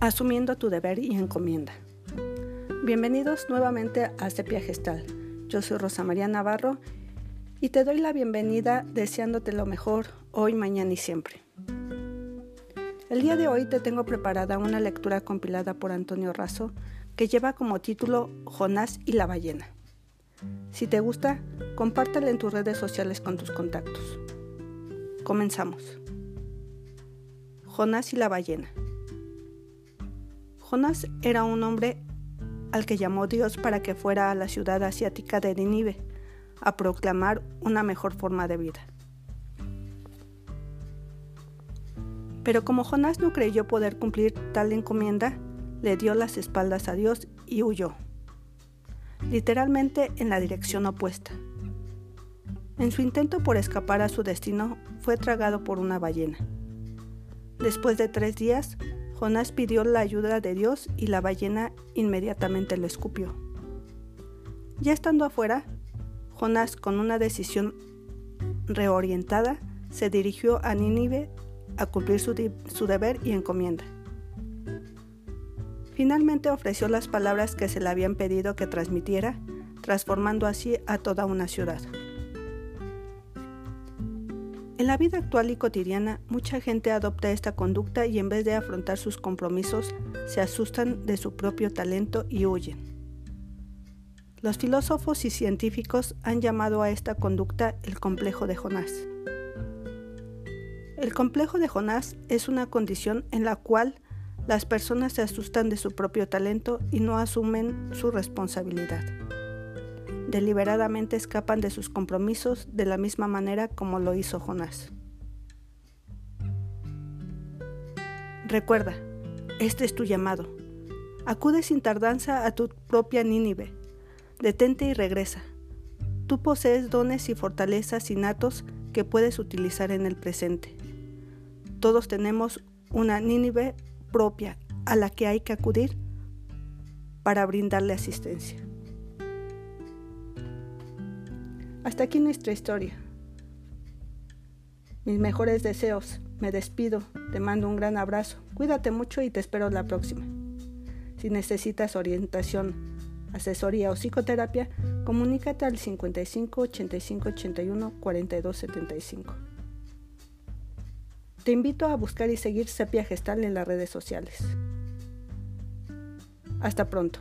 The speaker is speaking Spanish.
asumiendo tu deber y encomienda. Bienvenidos nuevamente a Sepia Gestal. Yo soy Rosa María Navarro y te doy la bienvenida deseándote lo mejor hoy, mañana y siempre. El día de hoy te tengo preparada una lectura compilada por Antonio Razo que lleva como título Jonás y la ballena. Si te gusta, compártela en tus redes sociales con tus contactos. Comenzamos. Jonás y la ballena. Jonás era un hombre al que llamó Dios para que fuera a la ciudad asiática de Nínive a proclamar una mejor forma de vida. Pero como Jonás no creyó poder cumplir tal encomienda, le dio las espaldas a Dios y huyó, literalmente en la dirección opuesta. En su intento por escapar a su destino, fue tragado por una ballena. Después de tres días, Jonás pidió la ayuda de Dios y la ballena inmediatamente lo escupió. Ya estando afuera, Jonás, con una decisión reorientada, se dirigió a Nínive a cumplir su, su, deber y encomienda. Finalmente ofreció las palabras que se le habían pedido que transmitiera, transformando así a toda una ciudad. En la vida actual y cotidiana, mucha gente adopta esta conducta y en vez de afrontar sus compromisos, se asustan de su propio talento y huyen. Los filósofos y científicos han llamado a esta conducta el complejo de Jonás. El complejo de Jonás es una condición en la cual las personas se asustan de su propio talento y no asumen su responsabilidad deliberadamente escapan de sus compromisos de la misma manera como lo hizo Jonás. Recuerda, este es tu llamado. Acude sin tardanza a tu propia Nínive. Detente y regresa. Tú posees dones y fortalezas innatos que puedes utilizar en el presente. Todos tenemos una Nínive propia a la que hay que acudir para brindarle asistencia. Hasta aquí nuestra historia. Mis mejores deseos. Me despido. Te mando un gran abrazo. Cuídate mucho y te espero la próxima. Si necesitas orientación, asesoría o psicoterapia, comunícate al 55 85 81 42 75. Te invito a buscar y seguir Sepia Gestal en las redes sociales. Hasta pronto.